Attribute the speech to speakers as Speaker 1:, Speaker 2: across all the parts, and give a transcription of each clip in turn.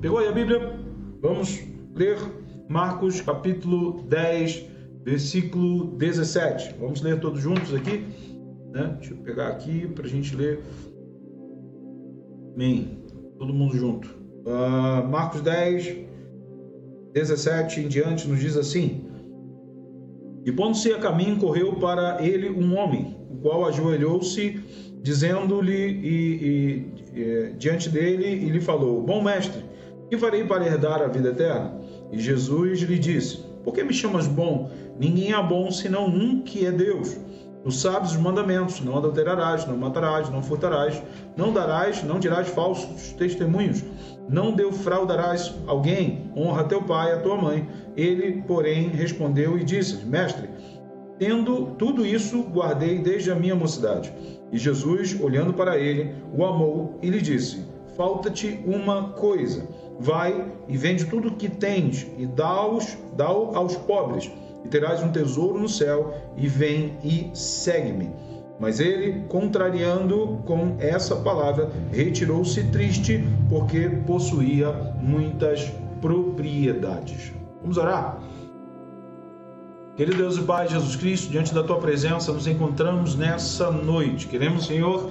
Speaker 1: Pegou aí a Bíblia? Vamos ler Marcos capítulo 10, versículo 17. Vamos ler todos juntos aqui? Né? Deixa eu pegar aqui para a gente ler. Amém. Todo mundo junto. Uh, Marcos 10, 17 em diante nos diz assim: E pondo-se a caminho, correu para ele um homem, o qual ajoelhou-se, dizendo-lhe e, e, e, diante dele, e lhe falou: Bom mestre, que farei para herdar a vida eterna? E Jesus lhe disse: Por que me chamas bom? Ninguém é bom senão um que é Deus. Tu sabes os mandamentos: não adulterarás, não matarás, não furtarás, não darás, não dirás falsos testemunhos, não defraudarás alguém, honra teu pai e a tua mãe. Ele, porém, respondeu e disse: Mestre, tendo tudo isso, guardei desde a minha mocidade. E Jesus, olhando para ele, o amou e lhe disse: Falta-te uma coisa. Vai e vende tudo o que tens e dá-os dá aos pobres e terás um tesouro no céu, e vem e segue-me. Mas ele, contrariando com essa palavra, retirou-se triste, porque possuía muitas propriedades. Vamos orar? Querido Deus e Pai Jesus Cristo, diante da tua presença nos encontramos nessa noite. Queremos, Senhor,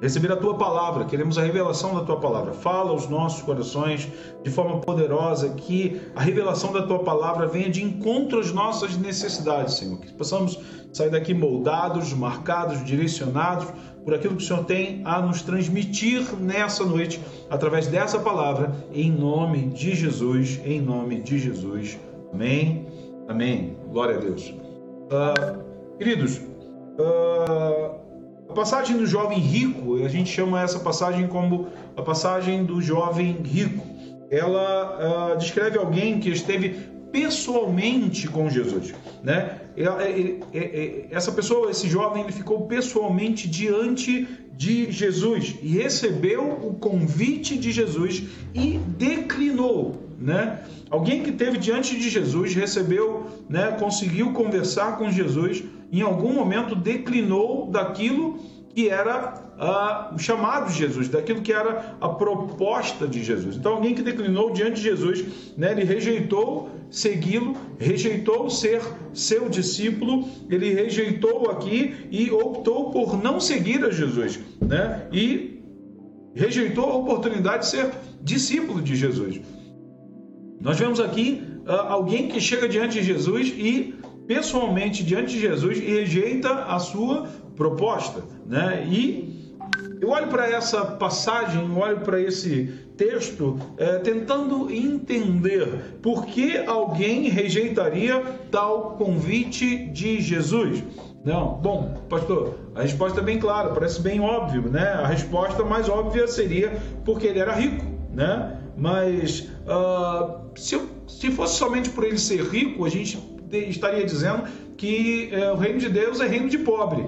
Speaker 1: receber a tua palavra, queremos a revelação da tua palavra. Fala aos nossos corações de forma poderosa, que a revelação da tua palavra venha de encontro às nossas necessidades, Senhor. Que possamos sair daqui moldados, marcados, direcionados por aquilo que o Senhor tem a nos transmitir nessa noite, através dessa palavra, em nome de Jesus, em nome de Jesus. Amém. Amém. Glória a Deus. Uh, queridos, uh, passagem do jovem rico, a gente chama essa passagem como a passagem do jovem rico. Ela uh, descreve alguém que esteve pessoalmente com Jesus, né? Essa pessoa, esse jovem, ele ficou pessoalmente diante de Jesus e recebeu o convite de Jesus e declinou, né? Alguém que teve diante de Jesus, recebeu, né, conseguiu conversar com Jesus, em algum momento declinou daquilo que era o chamado de Jesus, daquilo que era a proposta de Jesus. Então, alguém que declinou diante de Jesus, né, ele rejeitou segui-lo, rejeitou ser seu discípulo, ele rejeitou aqui e optou por não seguir a Jesus, né? E rejeitou a oportunidade de ser discípulo de Jesus. Nós vemos aqui uh, alguém que chega diante de Jesus e pessoalmente diante de Jesus e rejeita a sua proposta, né? E eu olho para essa passagem, olho para esse texto, é, tentando entender por que alguém rejeitaria tal convite de Jesus. Não, bom, pastor, a resposta é bem clara, parece bem óbvio, né? A resposta mais óbvia seria porque ele era rico, né? Mas uh, se, se fosse somente por ele ser rico, a gente estaria dizendo que uh, o reino de Deus é reino de pobre,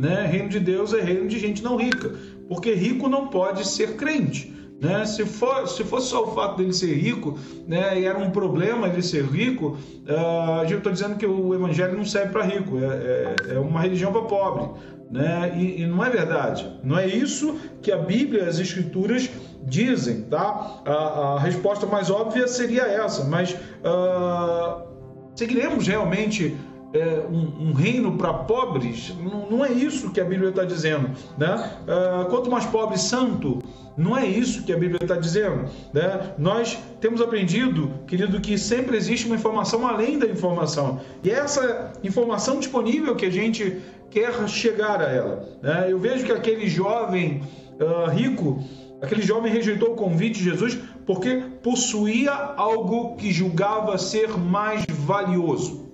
Speaker 1: né? Reino de Deus é reino de gente não rica, porque rico não pode ser crente. Né? Se, for, se fosse só o fato dele ser rico, né, e era um problema ele ser rico, uh, eu estou dizendo que o evangelho não serve para rico, é, é, é, uma religião para pobre. Né? E, e, não é verdade. Não é isso que a Bíblia, as Escrituras dizem. Tá? A, a resposta mais óbvia seria essa, mas uh, seguiremos realmente é, um, um, reino para pobres, não, não, é isso que a Bíblia está dizendo. Né? Uh, quanto mais pobre, santo, não é isso que a Bíblia está dizendo. Né? Nós temos aprendido, querido, que sempre existe uma informação além da informação. E é essa informação disponível que a gente quer chegar a ela. Né? Eu vejo que aquele jovem uh, rico, aquele jovem rejeitou o convite de Jesus porque possuía algo que julgava ser mais valioso.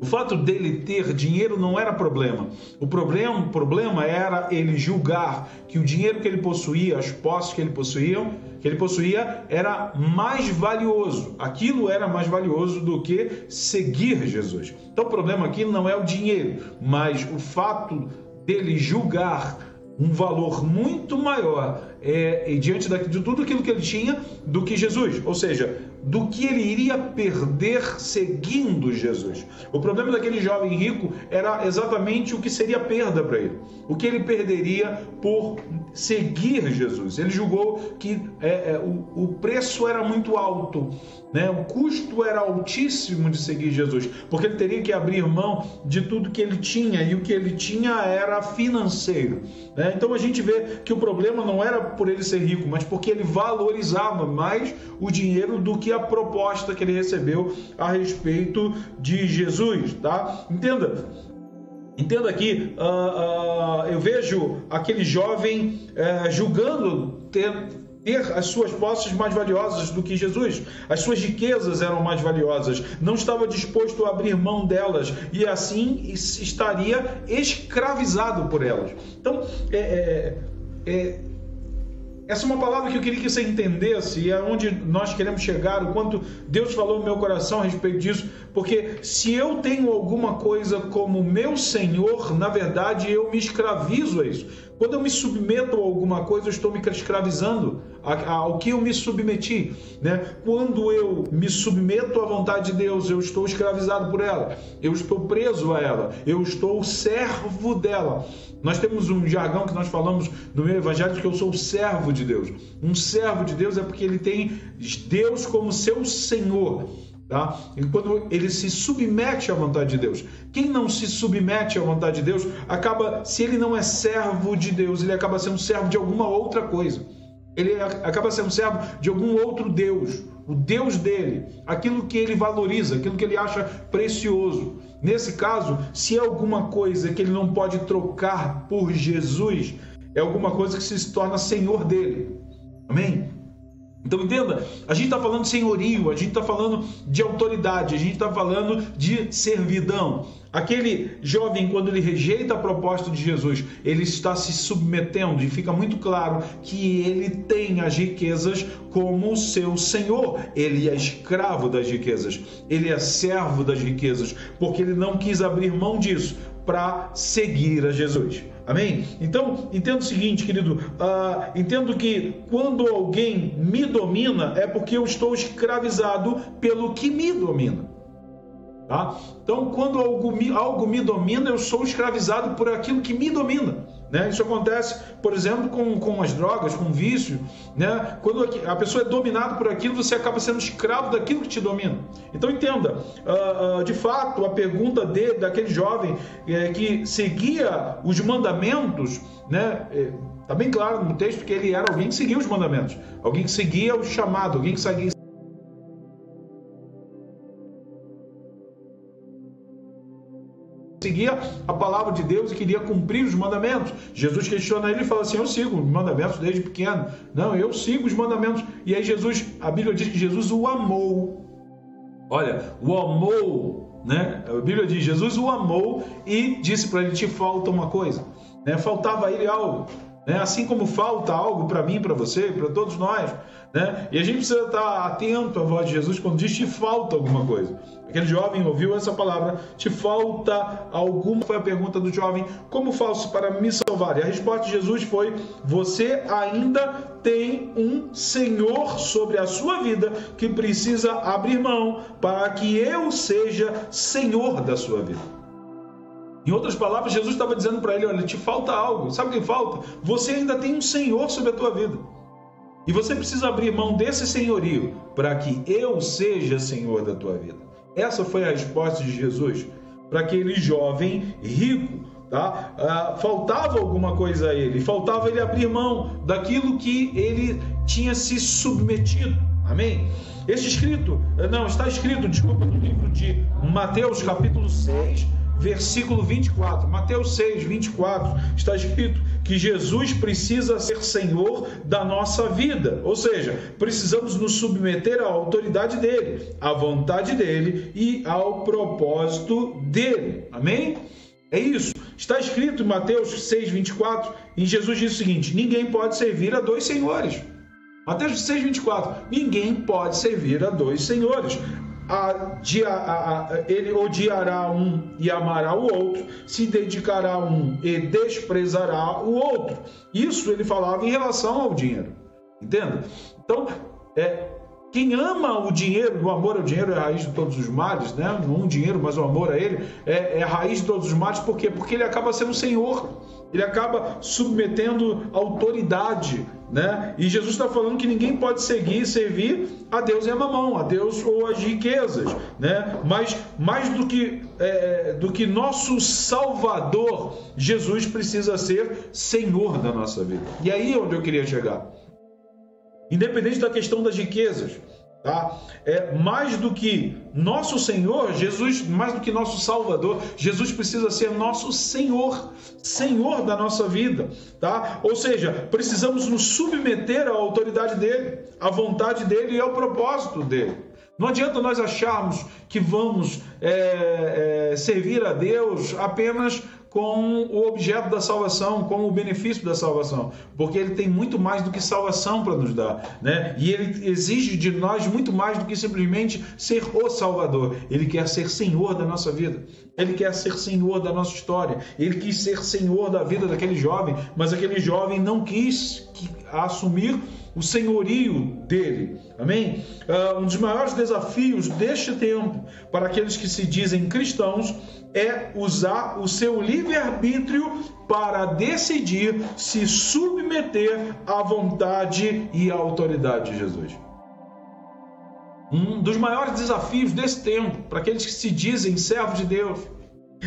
Speaker 1: O fato dele ter dinheiro não era problema. O problema, problema era ele julgar que o dinheiro que ele possuía, as posses que ele possuía, que ele possuía era mais valioso. Aquilo era mais valioso do que seguir Jesus. Então o problema aqui não é o dinheiro, mas o fato dele julgar um valor muito maior é, diante de tudo aquilo que ele tinha do que Jesus, ou seja, do que ele iria perder seguindo Jesus. O problema daquele jovem rico era exatamente o que seria perda para ele, o que ele perderia por seguir Jesus. Ele julgou que é, é, o, o preço era muito alto, né? o custo era altíssimo de seguir Jesus, porque ele teria que abrir mão de tudo que ele tinha, e o que ele tinha era financeiro. Né? Então a gente vê que o problema não era por ele ser rico, mas porque ele valorizava mais o dinheiro do que a proposta que ele recebeu a respeito de Jesus. Tá? Entenda, Entenda aqui, uh, uh, eu vejo aquele jovem uh, julgando ter, ter as suas posses mais valiosas do que Jesus. As suas riquezas eram mais valiosas. Não estava disposto a abrir mão delas e assim estaria escravizado por elas. Então, é, é, é essa é uma palavra que eu queria que você entendesse e é onde nós queremos chegar, o quanto Deus falou no meu coração a respeito disso, porque se eu tenho alguma coisa como meu Senhor, na verdade eu me escravizo a isso. Quando eu me submeto a alguma coisa, eu estou me escravizando ao que eu me submeti. Né? Quando eu me submeto à vontade de Deus, eu estou escravizado por ela, eu estou preso a ela, eu estou servo dela. Nós temos um jargão que nós falamos no meu evangelho que eu sou servo de Deus. Um servo de Deus é porque ele tem Deus como seu Senhor. Tá? E quando ele se submete à vontade de Deus. Quem não se submete à vontade de Deus, acaba, se ele não é servo de Deus, ele acaba sendo servo de alguma outra coisa. Ele acaba sendo servo de algum outro Deus, o Deus dele, aquilo que ele valoriza, aquilo que ele acha precioso. Nesse caso, se é alguma coisa que ele não pode trocar por Jesus, é alguma coisa que se torna senhor dele. Amém? Então entenda, a gente está falando de senhorio, a gente está falando de autoridade, a gente está falando de servidão. Aquele jovem, quando ele rejeita a proposta de Jesus, ele está se submetendo e fica muito claro que ele tem as riquezas como seu senhor. Ele é escravo das riquezas, ele é servo das riquezas, porque ele não quis abrir mão disso para seguir a Jesus. Amém? Então, entendo o seguinte, querido: uh, entendo que quando alguém me domina é porque eu estou escravizado pelo que me domina. Tá? Então, quando algo me, algo me domina, eu sou escravizado por aquilo que me domina. Né? Isso acontece, por exemplo, com, com as drogas, com o vício. Né? Quando a pessoa é dominada por aquilo, você acaba sendo escravo daquilo que te domina. Então entenda, uh, uh, de fato, a pergunta dele, daquele jovem é, que seguia os mandamentos, né? Está é, bem claro no texto que ele era alguém que seguia os mandamentos, alguém que seguia o chamado, alguém que seguia seguia a palavra de Deus e queria cumprir os mandamentos. Jesus questiona ele e fala assim: Eu sigo os mandamentos desde pequeno. Não, eu sigo os mandamentos. E aí Jesus, a Bíblia diz que Jesus o amou. Olha, o amou, né? A Bíblia diz: Jesus o amou e disse para ele: Te falta uma coisa. Né? Faltava ele algo. Né? Assim como falta algo para mim, para você, para todos nós. Né? E a gente precisa estar atento à voz de Jesus quando diz te falta alguma coisa. Aquele jovem ouviu essa palavra, te falta alguma. Foi a pergunta do jovem: como faço para me salvar? E a resposta de Jesus foi: você ainda tem um Senhor sobre a sua vida que precisa abrir mão para que eu seja Senhor da sua vida. Em outras palavras, Jesus estava dizendo para ele: olha, te falta algo. Sabe o que falta? Você ainda tem um Senhor sobre a tua vida. E você precisa abrir mão desse senhorio para que eu seja senhor da tua vida. Essa foi a resposta de Jesus para aquele jovem rico. Tá? Ah, faltava alguma coisa a ele, faltava ele abrir mão daquilo que ele tinha se submetido. Amém? Este escrito, não, está escrito, desculpa, no livro de Mateus, capítulo 6, versículo 24. Mateus 6, 24, está escrito que Jesus precisa ser Senhor da nossa vida, ou seja, precisamos nos submeter à autoridade dele, à vontade dele e ao propósito dele. Amém? É isso. Está escrito em Mateus 6, 24, e Jesus diz o seguinte: ninguém pode servir a dois senhores. Mateus 6, 24. Ninguém pode servir a dois senhores ele odiará um e amará o outro, se dedicará a um e desprezará o outro. Isso ele falava em relação ao dinheiro. Entenda? Então, é, quem ama o dinheiro, o amor ao dinheiro é a raiz de todos os males, né? Não o dinheiro, mas o amor a ele é, é a raiz de todos os males, por quê? Porque ele acaba sendo Senhor, ele acaba submetendo autoridade, né? E Jesus está falando que ninguém pode seguir, servir a Deus e a mamão, a Deus ou as riquezas, né? Mas mais do que é, do que nosso Salvador, Jesus precisa ser Senhor da nossa vida. E aí é onde eu queria chegar. Independente da questão das riquezas, tá? É mais do que nosso Senhor, Jesus, mais do que nosso Salvador, Jesus precisa ser nosso Senhor, Senhor da nossa vida, tá? Ou seja, precisamos nos submeter à autoridade dele, à vontade dele e ao propósito dele. Não adianta nós acharmos que vamos é, é, servir a Deus apenas com o objeto da salvação, com o benefício da salvação, porque ele tem muito mais do que salvação para nos dar, né? E ele exige de nós muito mais do que simplesmente ser o Salvador. Ele quer ser Senhor da nossa vida. Ele quer ser Senhor da nossa história. Ele quis ser Senhor da vida daquele jovem, mas aquele jovem não quis assumir o senhorio dele. Amém? Uh, um dos maiores desafios deste tempo para aqueles que se dizem cristãos é usar o seu livre-arbítrio para decidir se submeter à vontade e à autoridade de Jesus. Um dos maiores desafios desse tempo, para aqueles que se dizem servos de Deus,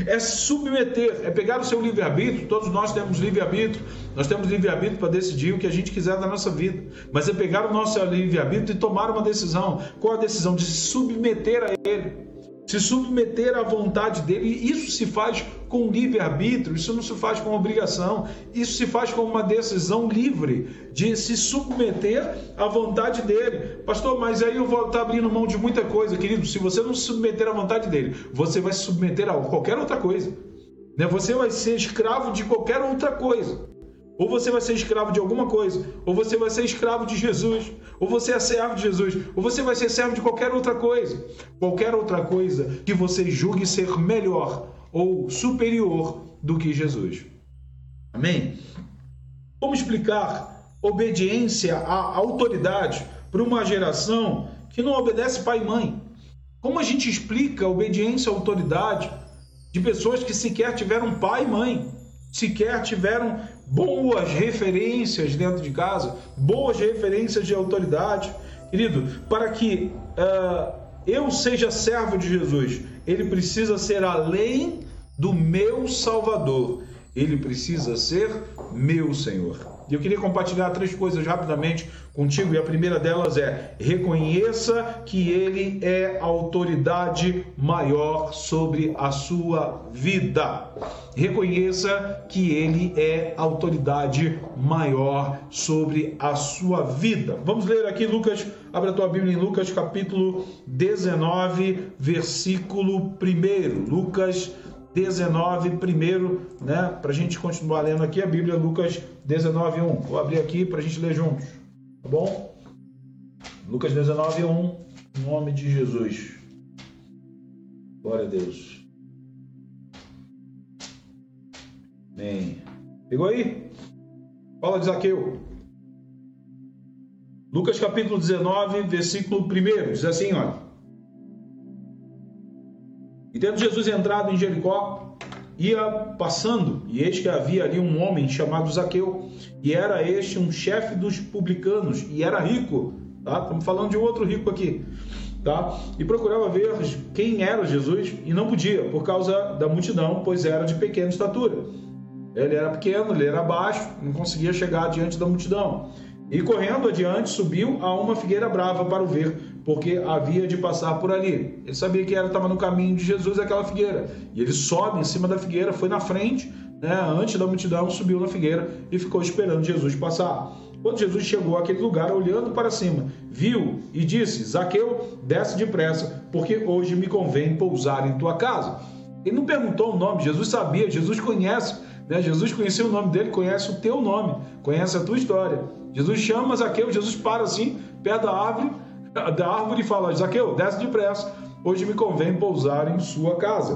Speaker 1: é submeter, é pegar o seu livre-arbítrio. Todos nós temos livre-arbítrio, nós temos livre-arbítrio para decidir o que a gente quiser da nossa vida, mas é pegar o nosso livre-arbítrio e tomar uma decisão. Qual a decisão? De se submeter a Ele se submeter à vontade dele. Isso se faz com livre-arbítrio, isso não se faz com obrigação, isso se faz com uma decisão livre de se submeter à vontade dele. Pastor, mas aí eu vou estar abrindo mão de muita coisa, querido. Se você não se submeter à vontade dele, você vai se submeter a qualquer outra coisa. Né? Você vai ser escravo de qualquer outra coisa. Ou você vai ser escravo de alguma coisa, ou você vai ser escravo de Jesus, ou você é servo de Jesus, ou você vai ser servo de qualquer outra coisa. Qualquer outra coisa que você julgue ser melhor ou superior do que Jesus. Amém? Como explicar obediência à autoridade para uma geração que não obedece pai e mãe? Como a gente explica obediência à autoridade de pessoas que sequer tiveram pai e mãe, sequer tiveram boas referências dentro de casa, boas referências de autoridade. Querido, para que uh, eu seja servo de Jesus, ele precisa ser além do meu Salvador, ele precisa ser meu Senhor. E eu queria compartilhar três coisas rapidamente contigo, e a primeira delas é: reconheça que Ele é a autoridade maior sobre a sua vida. Reconheça que Ele é a autoridade maior sobre a sua vida. Vamos ler aqui Lucas, abra a tua Bíblia em Lucas capítulo 19, versículo 1. Lucas 19, primeiro, né? Para a gente continuar lendo aqui a Bíblia, Lucas 19, 1. Vou abrir aqui para a gente ler juntos, tá bom? Lucas 19, 1, em nome de Jesus. Glória a Deus. Amém. Pegou aí? Fala de Zaqueu. Lucas capítulo 19, versículo 1, diz assim, olha. E tendo Jesus entrado em Jericó, ia passando, e eis que havia ali um homem chamado Zaqueu, e era este um chefe dos publicanos, e era rico, tá? Estamos falando de outro rico aqui, tá? E procurava ver quem era Jesus, e não podia, por causa da multidão, pois era de pequena estatura. Ele era pequeno, ele era baixo, não conseguia chegar diante da multidão. E correndo adiante, subiu a uma figueira brava para o ver, porque havia de passar por ali. Ele sabia que estava no caminho de Jesus aquela figueira. E ele sobe em cima da figueira, foi na frente, né, antes da multidão, subiu na figueira e ficou esperando Jesus passar. Quando Jesus chegou àquele lugar, olhando para cima, viu e disse: Zaqueu, desce depressa, porque hoje me convém pousar em tua casa. Ele não perguntou o nome, Jesus sabia, Jesus conhece, né? Jesus conhecia o nome dele, conhece o teu nome, conhece a tua história. Jesus chama Zaqueu, Jesus para assim, perto da árvore, da árvore e fala: Zaqueu, desce depressa, hoje me convém pousar em sua casa.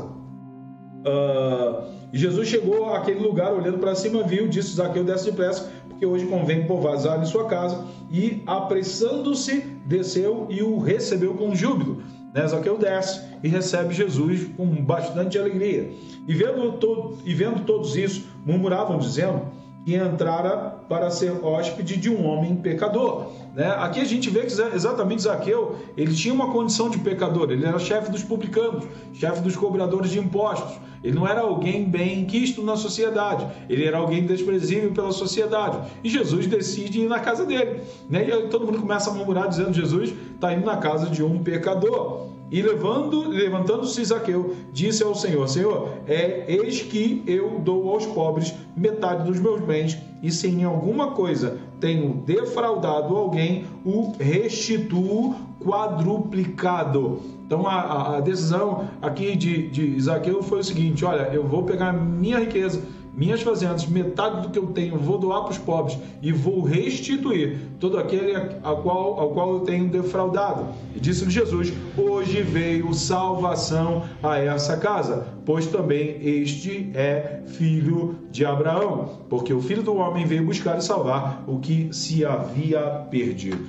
Speaker 1: Uh, Jesus chegou àquele lugar, olhando para cima, viu, disse Zaqueu, desce depressa, porque hoje convém pousar em sua casa. E, apressando-se, desceu e o recebeu com júbilo. Né? Zaqueu desce e recebe Jesus com bastante alegria. E vendo, todo, e vendo todos isso, murmuravam, dizendo que entrara para ser hóspede de um homem pecador. Né? Aqui a gente vê que exatamente Zaqueu ele tinha uma condição de pecador, ele era chefe dos publicanos, chefe dos cobradores de impostos. Ele não era alguém bem quisto na sociedade, ele era alguém desprezível pela sociedade. E Jesus decide ir na casa dele. Né? E aí todo mundo começa a murmurar dizendo: Jesus está indo na casa de um pecador. E levando, levantando-se Zaqueu, disse ao Senhor: Senhor, é, eis que eu dou aos pobres metade dos meus bens, e se em alguma coisa tenho defraudado alguém, o restituo quadruplicado. Então a, a decisão aqui de, de Zaqueu foi o seguinte: olha, eu vou pegar minha riqueza minhas fazendas, metade do que eu tenho, vou doar para os pobres e vou restituir todo aquele a qual, ao qual eu tenho defraudado. E disse-lhe Jesus: Hoje veio salvação a essa casa, pois também este é filho de Abraão, porque o filho do homem veio buscar e salvar o que se havia perdido.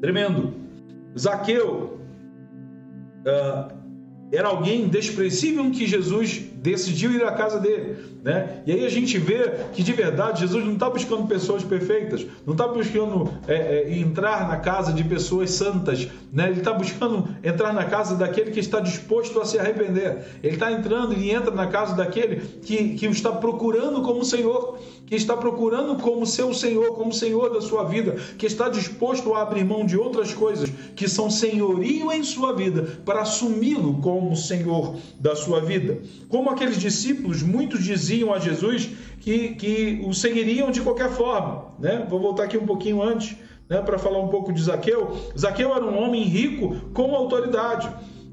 Speaker 1: Tremendo. Zaqueu. Uh, era alguém desprezível que Jesus decidiu ir à casa dele, né? E aí a gente vê que de verdade Jesus não está buscando pessoas perfeitas, não está buscando é, é, entrar na casa de pessoas santas, né? Ele está buscando entrar na casa daquele que está disposto a se arrepender. Ele está entrando e entra na casa daquele que, que o está procurando como Senhor, que está procurando como seu Senhor, como Senhor da sua vida, que está disposto a abrir mão de outras coisas que são senhorio em sua vida para assumi-lo como Senhor da sua vida. Como aqueles discípulos, muitos diziam a Jesus que, que o seguiriam de qualquer forma. Né? Vou voltar aqui um pouquinho antes. Né, para falar um pouco de Zaqueu. Zaqueu era um homem rico com autoridade,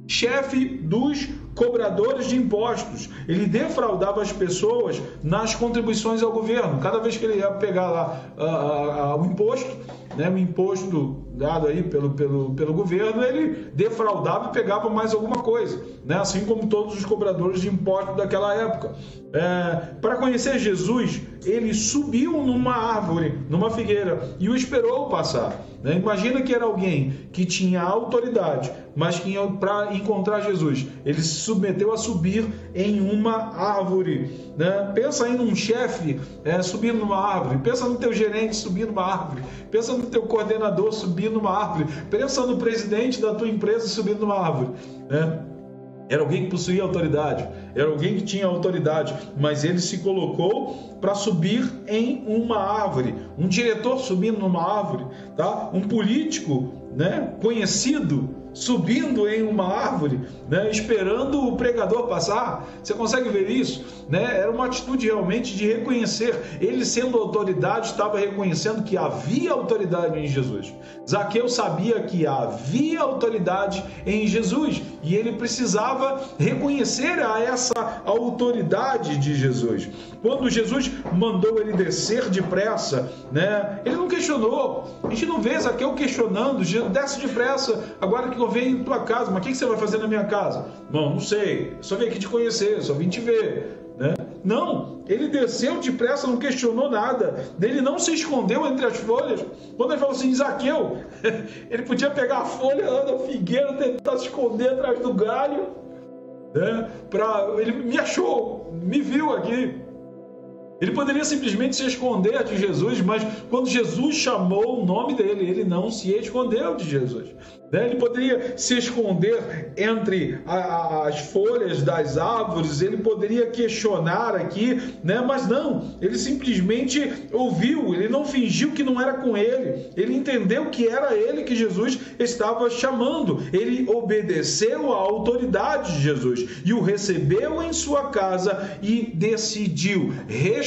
Speaker 1: chefe dos cobradores de impostos. Ele defraudava as pessoas nas contribuições ao governo. Cada vez que ele ia pegar lá uh, uh, uh, o imposto, né, o imposto dado aí pelo, pelo, pelo governo, ele defraudava e pegava mais alguma coisa, né, assim como todos os cobradores de impostos daquela época. É, para conhecer Jesus, ele subiu numa árvore, numa figueira, e o esperou passar. Né? Imagina que era alguém que tinha autoridade, mas que para encontrar Jesus, ele se submeteu a subir em uma árvore. Né? Pensa aí num chefe é, subindo numa árvore, pensa no teu gerente subindo numa árvore, pensa no teu coordenador subindo numa árvore, pensa no presidente da tua empresa subindo numa árvore. Né? Era alguém que possuía autoridade, era alguém que tinha autoridade, mas ele se colocou para subir em uma árvore. Um diretor subindo numa árvore, tá? Um político, né, conhecido subindo em uma árvore, né, esperando o pregador passar. Você consegue ver isso? Né? Era uma atitude realmente de reconhecer. Ele, sendo autoridade, estava reconhecendo que havia autoridade em Jesus. Zaqueu sabia que havia autoridade em Jesus e ele precisava reconhecer a essa autoridade de Jesus. Quando Jesus mandou ele descer depressa, né, ele não questionou. A gente não vê Zaqueu questionando, desce depressa, agora que eu venho em tua casa, mas o que você vai fazer na minha casa? Bom, não sei, só vim aqui te conhecer, só vim te ver. Né? Não, ele desceu depressa, não questionou nada, ele não se escondeu entre as folhas. Quando ele falou assim, Zaqueu, ele podia pegar a folha da figueira, tentar se esconder atrás do galho, né? Pra, ele me achou, me viu aqui. Ele poderia simplesmente se esconder de Jesus, mas quando Jesus chamou o nome dele, ele não se escondeu de Jesus. Né? Ele poderia se esconder entre as folhas das árvores, ele poderia questionar aqui, né? mas não, ele simplesmente ouviu, ele não fingiu que não era com ele, ele entendeu que era ele que Jesus estava chamando, ele obedeceu à autoridade de Jesus e o recebeu em sua casa e decidiu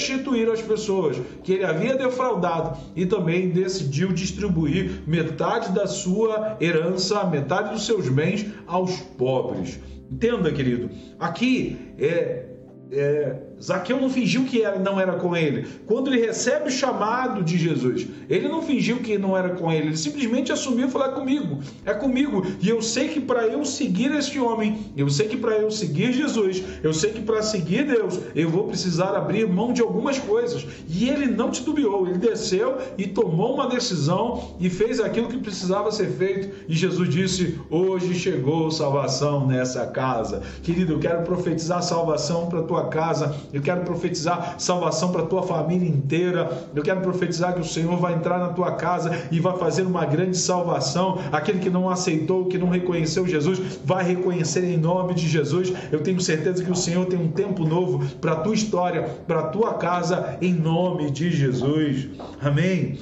Speaker 1: restituir às pessoas que ele havia defraudado e também decidiu distribuir metade da sua herança metade dos seus bens aos pobres. Entenda, querido, aqui é, é Zaqueu não fingiu que não era com ele. Quando ele recebe o chamado de Jesus, ele não fingiu que não era com ele. Ele simplesmente assumiu e falou: é comigo, é comigo. E eu sei que para eu seguir este homem, eu sei que para eu seguir Jesus, eu sei que para seguir Deus, eu vou precisar abrir mão de algumas coisas. E ele não titubeou, ele desceu e tomou uma decisão e fez aquilo que precisava ser feito. E Jesus disse: Hoje chegou salvação nessa casa. Querido, eu quero profetizar salvação para tua casa eu quero profetizar salvação para a tua família inteira. Eu quero profetizar que o Senhor vai entrar na tua casa e vai fazer uma grande salvação. Aquele que não aceitou, que não reconheceu Jesus, vai reconhecer em nome de Jesus. Eu tenho certeza que o Senhor tem um tempo novo para a tua história, para a tua casa, em nome de Jesus. Amém.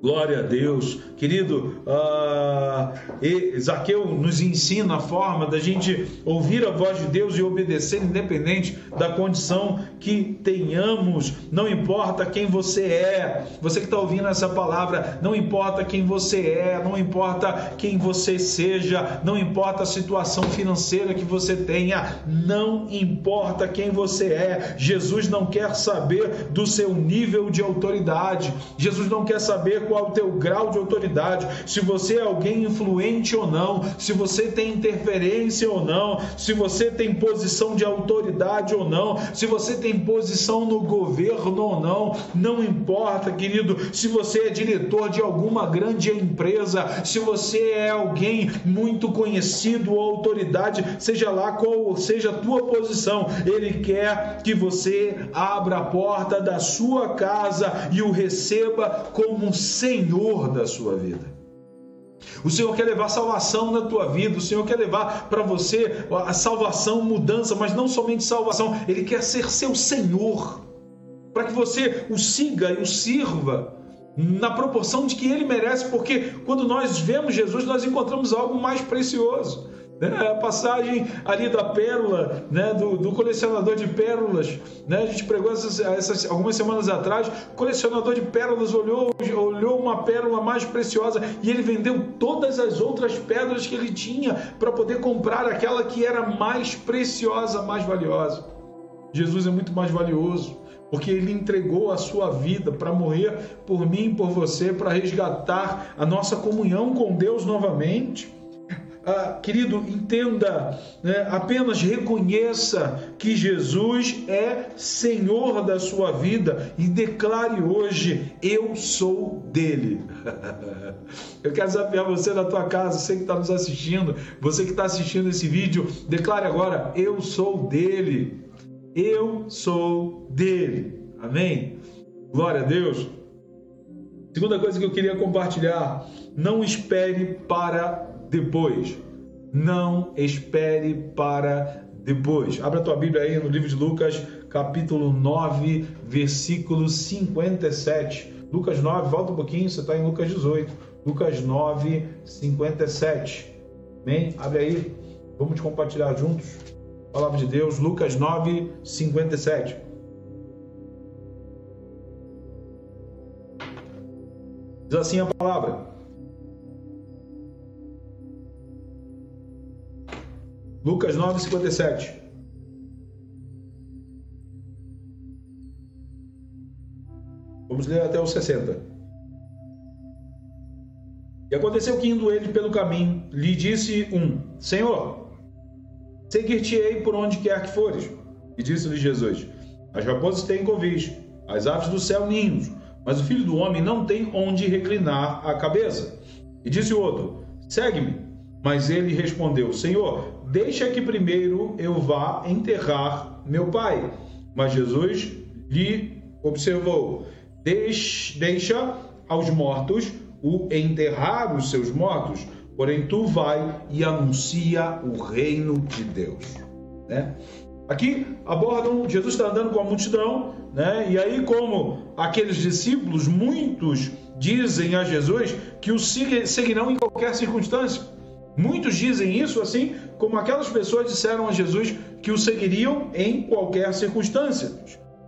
Speaker 1: Glória a Deus. Querido, uh, Zaqueu nos ensina a forma da gente ouvir a voz de Deus e obedecer, independente da condição que tenhamos. Não importa quem você é, você que está ouvindo essa palavra, não importa quem você é, não importa quem você seja, não importa a situação financeira que você tenha, não importa quem você é. Jesus não quer saber do seu nível de autoridade, Jesus não quer saber qual o teu grau de autoridade, se você é alguém influente ou não, se você tem interferência ou não, se você tem posição de autoridade ou não, se você tem posição no governo ou não, não importa, querido, se você é diretor de alguma grande empresa, se você é alguém muito conhecido ou autoridade, seja lá qual seja a tua posição, ele quer que você abra a porta da sua casa e o receba como Senhor da sua vida. O Senhor quer levar salvação na tua vida, o Senhor quer levar para você a salvação, mudança, mas não somente salvação, Ele quer ser seu Senhor, para que você o siga e o sirva na proporção de que Ele merece, porque quando nós vemos Jesus, nós encontramos algo mais precioso. Né? A passagem ali da pérola, né? do, do colecionador de pérolas. Né? A gente pregou essas, essas, algumas semanas atrás. O colecionador de pérolas olhou, olhou uma pérola mais preciosa e ele vendeu todas as outras pedras que ele tinha para poder comprar aquela que era mais preciosa, mais valiosa. Jesus é muito mais valioso porque ele entregou a sua vida para morrer por mim e por você, para resgatar a nossa comunhão com Deus novamente. Ah, querido, entenda, né? apenas reconheça que Jesus é Senhor da sua vida e declare hoje: Eu sou dele. Eu quero desafiar você na tua casa, você que está nos assistindo, você que está assistindo esse vídeo, declare agora: Eu sou dele. Eu sou dele. Amém? Glória a Deus. Segunda coisa que eu queria compartilhar: não espere para depois. Não espere para depois. Abra tua Bíblia aí no livro de Lucas, capítulo 9, versículo 57. Lucas 9, volta um pouquinho, você está em Lucas 18. Lucas 9, 57. Amém? Abre aí, vamos compartilhar juntos. Palavra de Deus, Lucas 9, 57. Diz assim a palavra. Lucas 9, 57. Vamos ler até os 60. E aconteceu que indo ele pelo caminho, lhe disse um: Senhor, seguir-te-ei por onde quer que fores. E disse-lhe Jesus: As raposas têm covis, as aves do céu ninhos, mas o filho do homem não tem onde reclinar a cabeça. E disse o outro: Segue-me. Mas ele respondeu: Senhor, Deixa que primeiro eu vá enterrar meu pai. Mas Jesus lhe observou: Deixa aos mortos o enterrar os seus mortos, porém tu vai e anuncia o reino de Deus. Né? Aqui abordam, Jesus está andando com a multidão, né? e aí, como aqueles discípulos, muitos dizem a Jesus que o seguirão em qualquer circunstância. Muitos dizem isso assim, como aquelas pessoas disseram a Jesus que o seguiriam em qualquer circunstância.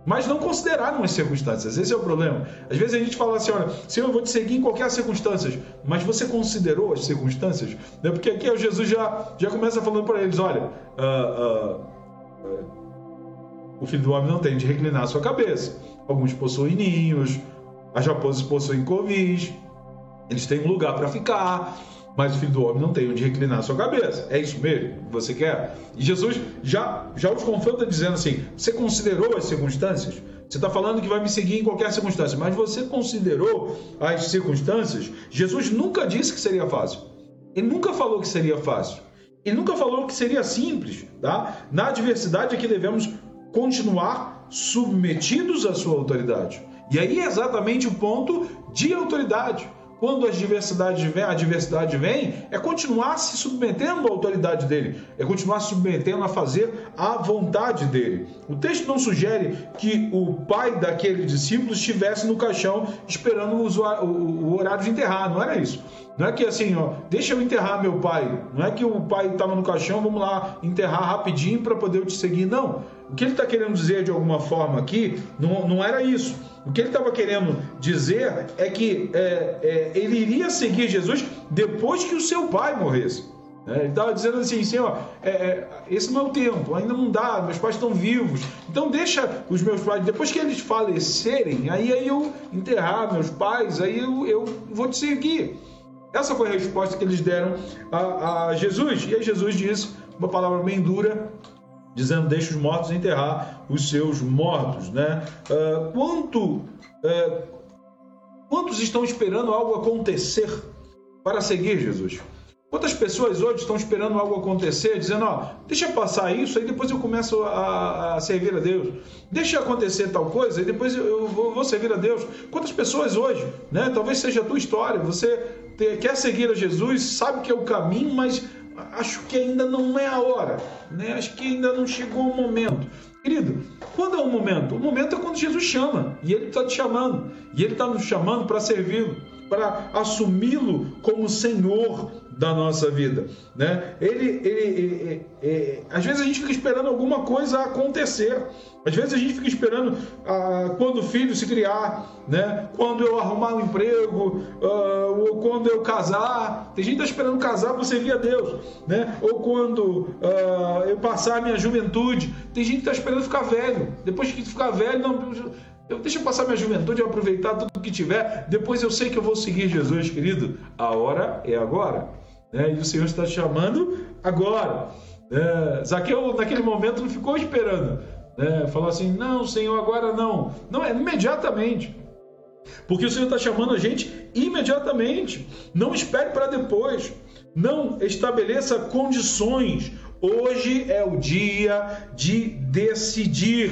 Speaker 1: Mas não consideraram as circunstâncias, esse é o problema. Às vezes a gente fala assim: olha, Senhor, eu vou te seguir em qualquer circunstância, mas você considerou as circunstâncias? Né? Porque aqui Jesus já, já começa falando para eles: olha, uh, uh, o filho do homem não tem de reclinar a sua cabeça. Alguns possuem ninhos, as raposas possuem covis, eles têm um lugar para ficar, mas o filho do homem não tem onde reclinar a sua cabeça. É isso mesmo que você quer? E Jesus já, já os confronta dizendo assim: você considerou as circunstâncias? Você está falando que vai me seguir em qualquer circunstância, mas você considerou as circunstâncias? Jesus nunca disse que seria fácil. Ele nunca falou que seria fácil. Ele nunca falou que seria simples, tá? Na adversidade é que devemos continuar submetidos à sua autoridade. E aí é exatamente o ponto de autoridade quando a diversidade vem, a diversidade vem, é continuar se submetendo à autoridade dele, é continuar se submetendo a fazer a vontade dele. O texto não sugere que o pai daquele discípulo estivesse no caixão esperando o horário de enterrar, não era isso. Não é que assim, ó, deixa eu enterrar meu pai. Não é que o pai estava no caixão, vamos lá enterrar rapidinho para poder eu te seguir. Não. O que ele está querendo dizer de alguma forma aqui não, não era isso. O que ele estava querendo dizer é que é, é, ele iria seguir Jesus depois que o seu pai morresse. É, ele estava dizendo assim, Senhor, é, é, esse não é o tempo, ainda não dá, meus pais estão vivos. Então deixa os meus pais, depois que eles falecerem, aí, aí eu enterrar meus pais, aí eu, eu vou te seguir. Essa foi a resposta que eles deram a, a Jesus. E aí Jesus disse uma palavra bem dura, dizendo: Deixe os mortos enterrar os seus mortos. Né? Uh, quanto, uh, quantos estão esperando algo acontecer para seguir Jesus? Quantas pessoas hoje estão esperando algo acontecer, dizendo, ó, deixa passar isso, aí depois eu começo a, a servir a Deus. Deixa acontecer tal coisa, e depois eu vou, vou, servir a Deus. Quantas pessoas hoje, né? Talvez seja a tua história, você quer seguir a Jesus, sabe que é o caminho, mas acho que ainda não é a hora, né? Acho que ainda não chegou o momento. Querido, quando é o momento? O momento é quando Jesus chama, e Ele está te chamando, e Ele está nos chamando para servi-lo, para assumi-lo como Senhor da nossa vida, né? Ele, ele, ele, ele, às vezes a gente fica esperando alguma coisa acontecer, às vezes a gente fica esperando ah, quando o filho se criar, né? Quando eu arrumar um emprego, ah, ou quando eu casar. Tem gente que está esperando casar para servir a Deus, né? Ou quando ah, eu passar a minha juventude. Tem gente que está esperando ficar velho. Depois que ficar velho, não, eu, deixa eu passar minha juventude, eu aproveitar tudo que tiver. Depois eu sei que eu vou seguir Jesus, querido. A hora é agora. Né? E o Senhor está te chamando agora. É, Zaqueu, naquele momento, não ficou esperando né, falar assim: não, Senhor, agora não. Não, é imediatamente. Porque o Senhor está chamando a gente imediatamente. Não espere para depois. Não estabeleça condições. Hoje é o dia de decidir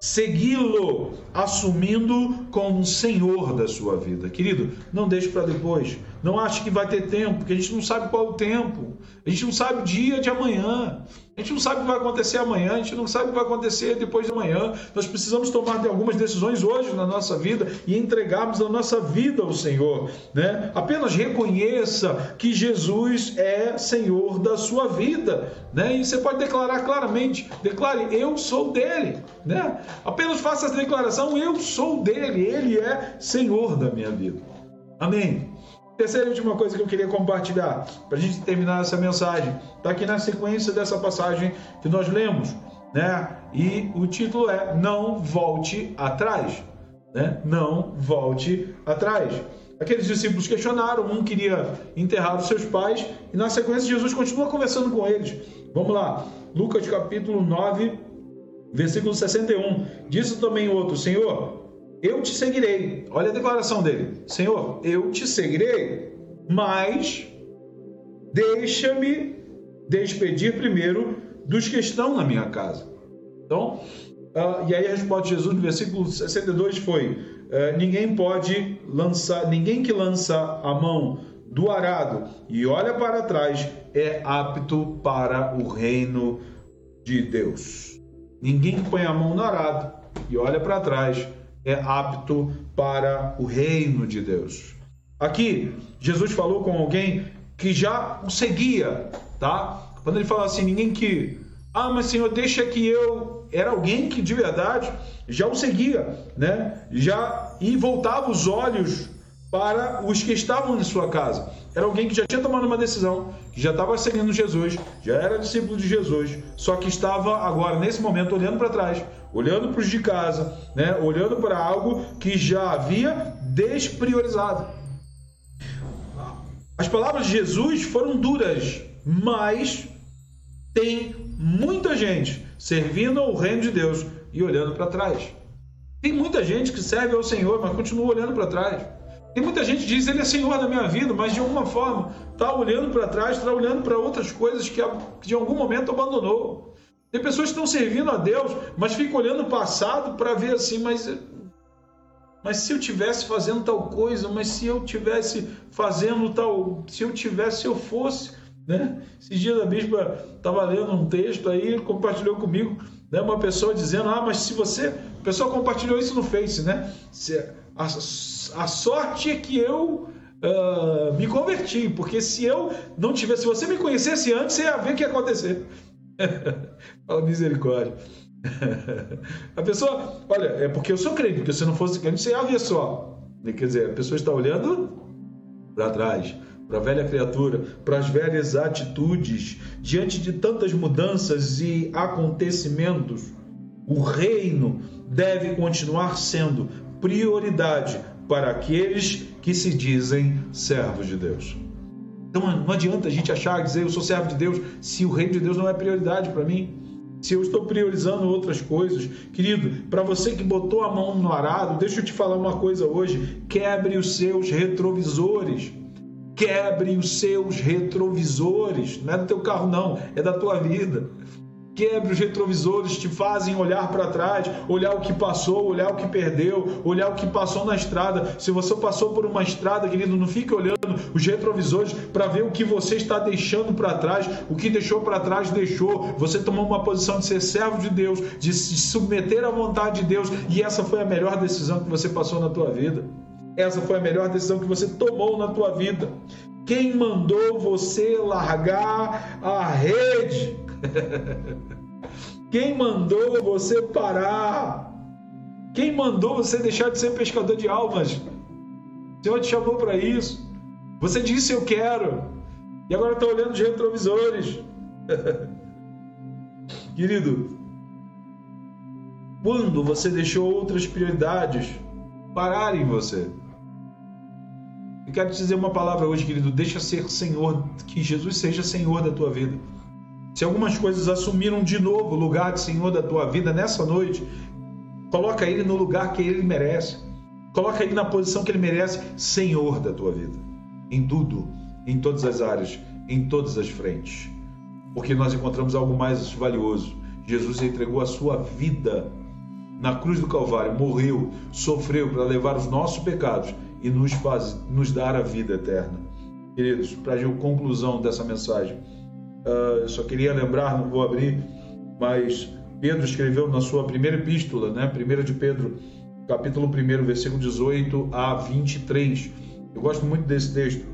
Speaker 1: segui-lo, assumindo como Senhor da sua vida. Querido, não deixe para depois. Não ache que vai ter tempo, porque a gente não sabe qual é o tempo. A gente não sabe o dia de amanhã. A gente não sabe o que vai acontecer amanhã, a gente não sabe o que vai acontecer depois de amanhã. Nós precisamos tomar algumas decisões hoje na nossa vida e entregarmos a nossa vida ao Senhor. Né? Apenas reconheça que Jesus é Senhor da sua vida. Né? E você pode declarar claramente: declare, eu sou dele. Né? Apenas faça essa declaração: eu sou dele, ele é Senhor da minha vida. Amém. Terceira e última coisa que eu queria compartilhar, para a gente terminar essa mensagem, está aqui na sequência dessa passagem que nós lemos, né? E o título é Não Volte Atrás, né? Não volte atrás. Aqueles discípulos questionaram, um queria enterrar os seus pais, e na sequência Jesus continua conversando com eles. Vamos lá, Lucas capítulo 9, versículo 61. Disse também outro: Senhor, eu te seguirei. Olha a declaração dele: Senhor, eu te seguirei, mas deixa-me despedir primeiro dos que estão na minha casa. Então, uh, e aí a resposta de Jesus no versículo 62 foi: uh, ninguém pode lançar, ninguém que lança a mão do arado e olha para trás é apto para o reino de Deus. Ninguém que põe a mão no arado e olha para trás é apto para o reino de Deus. Aqui, Jesus falou com alguém que já o seguia, tá? Quando ele fala assim, ninguém que. Ah, mas Senhor, deixa que eu. Era alguém que de verdade já o seguia, né? Já e voltava os olhos para os que estavam em sua casa. Era alguém que já tinha tomado uma decisão, que já estava seguindo Jesus, já era discípulo de Jesus, só que estava agora, nesse momento, olhando para trás, olhando para os de casa, né? olhando para algo que já havia despriorizado. As palavras de Jesus foram duras, mas tem muita gente servindo ao reino de Deus e olhando para trás. Tem muita gente que serve ao Senhor, mas continua olhando para trás. Tem muita gente que diz ele é Senhor da minha vida, mas de alguma forma está olhando para trás, está olhando para outras coisas que, de algum momento abandonou. Tem pessoas que estão servindo a Deus, mas ficam olhando o passado para ver assim, mas mas se eu tivesse fazendo tal coisa, mas se eu tivesse fazendo tal, se eu tivesse, se eu fosse, né? Esses dias a bispa estava lendo um texto aí, compartilhou comigo, né? Uma pessoa dizendo, ah, mas se você, a pessoa compartilhou isso no Face, né? Se, a, a sorte é que eu uh, me converti, porque se eu não tivesse, se você me conhecesse antes, você ia ver o que ia acontecer. Fala misericórdia. a pessoa, olha, é porque eu sou crente, porque se não fosse crente, você ia ver só. Quer dizer, a pessoa está olhando para trás, para a velha criatura, para as velhas atitudes, diante de tantas mudanças e acontecimentos. O reino deve continuar sendo prioridade para aqueles que se dizem servos de Deus. Então não adianta a gente achar, dizer eu sou servo de Deus, se o reino de Deus não é prioridade para mim. Se eu estou priorizando outras coisas, querido, para você que botou a mão no arado, deixa eu te falar uma coisa hoje: quebre os seus retrovisores. Quebre os seus retrovisores. Não é do teu carro, não, é da tua vida. Quebre os retrovisores, te fazem olhar para trás, olhar o que passou, olhar o que perdeu, olhar o que passou na estrada. Se você passou por uma estrada, querido, não fique olhando os retrovisores para ver o que você está deixando para trás. O que deixou para trás, deixou. Você tomou uma posição de ser servo de Deus, de se submeter à vontade de Deus, e essa foi a melhor decisão que você passou na tua vida. Essa foi a melhor decisão que você tomou na tua vida. Quem mandou você largar a rede? Quem mandou você parar? Quem mandou você deixar de ser pescador de almas? O Senhor te chamou para isso. Você disse eu quero. E agora está olhando os retrovisores. Querido, quando você deixou outras prioridades pararem você? Eu quero te dizer uma palavra hoje, querido. Deixa ser Senhor, que Jesus seja Senhor da tua vida. Se algumas coisas assumiram de novo o lugar de Senhor da tua vida nessa noite, coloca ele no lugar que ele merece. Coloca ele na posição que ele merece, Senhor da tua vida. Em tudo, em todas as áreas, em todas as frentes. Porque nós encontramos algo mais valioso. Jesus entregou a sua vida na cruz do Calvário, morreu, sofreu para levar os nossos pecados e nos, faz, nos dar a vida eterna. Queridos, para a conclusão dessa mensagem, Uh, só queria lembrar, não vou abrir, mas Pedro escreveu na sua primeira epístola, né? 1 de Pedro, capítulo 1, versículo 18 a 23. Eu gosto muito desse texto,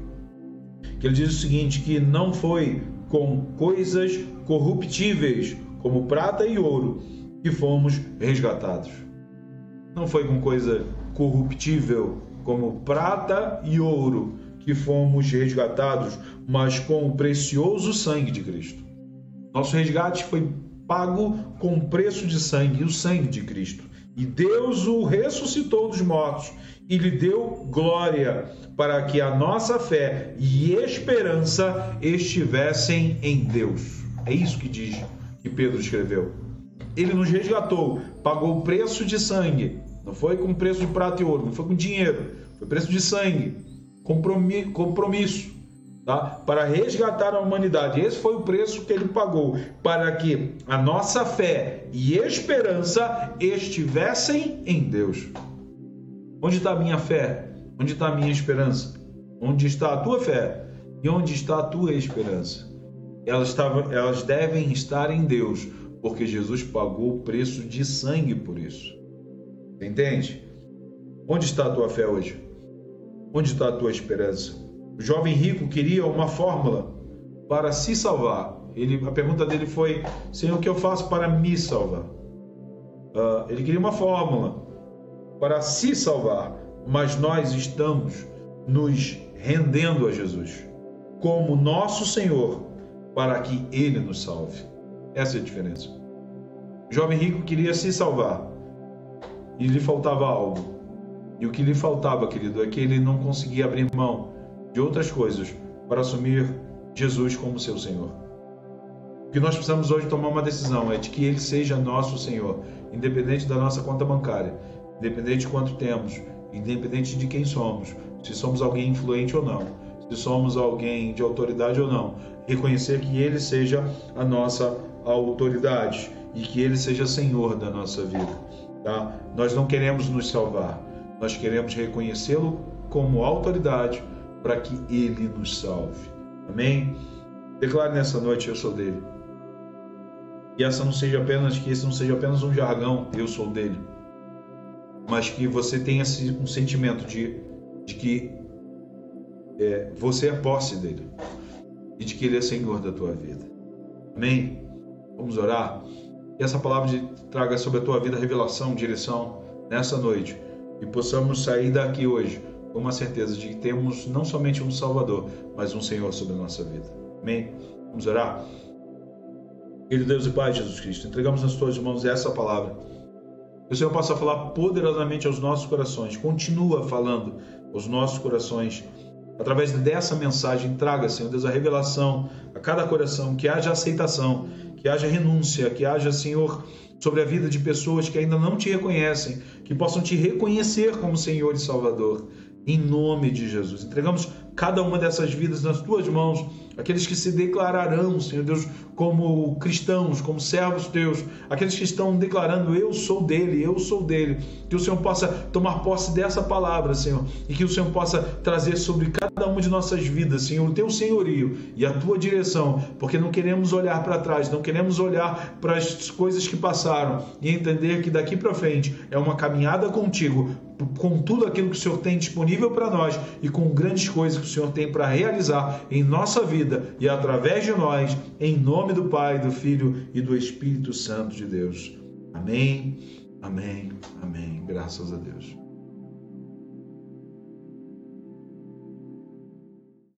Speaker 1: que ele diz o seguinte: que não foi com coisas corruptíveis, como prata e ouro, que fomos resgatados. Não foi com coisa corruptível, como prata e ouro, que fomos resgatados, mas com o precioso sangue de Cristo. Nosso resgate foi pago com preço de sangue, o sangue de Cristo. E Deus o ressuscitou dos mortos e lhe deu glória, para que a nossa fé e esperança estivessem em Deus. É isso que diz que Pedro escreveu. Ele nos resgatou, pagou o preço de sangue. Não foi com preço de prata e ouro, não foi com dinheiro, foi preço de sangue compromisso tá? para resgatar a humanidade. Esse foi o preço que ele pagou para que a nossa fé e esperança estivessem em Deus. Onde está a minha fé? Onde está a minha esperança? Onde está a tua fé? E onde está a tua esperança? Elas, estavam, elas devem estar em Deus, porque Jesus pagou o preço de sangue por isso. Entende? Onde está a tua fé hoje? Onde está a tua esperança? O jovem rico queria uma fórmula para se salvar. Ele, a pergunta dele foi: Senhor, o que eu faço para me salvar? Uh, ele queria uma fórmula para se salvar, mas nós estamos nos rendendo a Jesus como nosso Senhor para que Ele nos salve. Essa é a diferença. O jovem rico queria se salvar e lhe faltava algo. E o que lhe faltava, querido, é que ele não conseguia abrir mão de outras coisas para assumir Jesus como seu Senhor. O que nós precisamos hoje tomar uma decisão é de que Ele seja nosso Senhor, independente da nossa conta bancária, independente de quanto temos, independente de quem somos, se somos alguém influente ou não, se somos alguém de autoridade ou não, reconhecer que Ele seja a nossa autoridade e que Ele seja Senhor da nossa vida. Tá? Nós não queremos nos salvar, nós queremos reconhecê-lo como autoridade para que ele nos salve. Amém? Declare nessa noite: Eu sou dele. E essa não seja apenas que esse não seja apenas um jargão, eu sou dele, mas que você tenha um sentimento de, de que é, você é posse dele e de que ele é Senhor da tua vida. Amém? Vamos orar. Que essa palavra traga sobre a tua vida revelação, direção nessa noite e possamos sair daqui hoje com uma certeza de que temos não somente um Salvador, mas um Senhor sobre a nossa vida. Amém? Vamos orar? Querido Deus e Pai Jesus Cristo, entregamos nas tuas mãos essa palavra. Que o Senhor possa falar poderosamente aos nossos corações, continua falando aos nossos corações. Através dessa mensagem, traga, Senhor Deus, a revelação a cada coração, que haja aceitação, que haja renúncia, que haja, Senhor, sobre a vida de pessoas que ainda não te reconhecem, que possam te reconhecer como Senhor e Salvador. Em nome de Jesus. Entregamos cada uma dessas vidas nas tuas mãos, aqueles que se declararão, Senhor Deus, como cristãos, como servos teus, aqueles que estão declarando eu sou dele, eu sou dele, que o Senhor possa tomar posse dessa palavra, Senhor, e que o Senhor possa trazer sobre cada uma de nossas vidas, Senhor, o teu senhorio e a tua direção, porque não queremos olhar para trás, não queremos olhar para as coisas que passaram e entender que daqui para frente é uma caminhada contigo, com tudo aquilo que o Senhor tem disponível para nós e com grandes coisas que o Senhor tem para realizar em nossa vida e através de nós, em nome do Pai, do Filho e do Espírito Santo de Deus. Amém, amém, amém. Graças a Deus.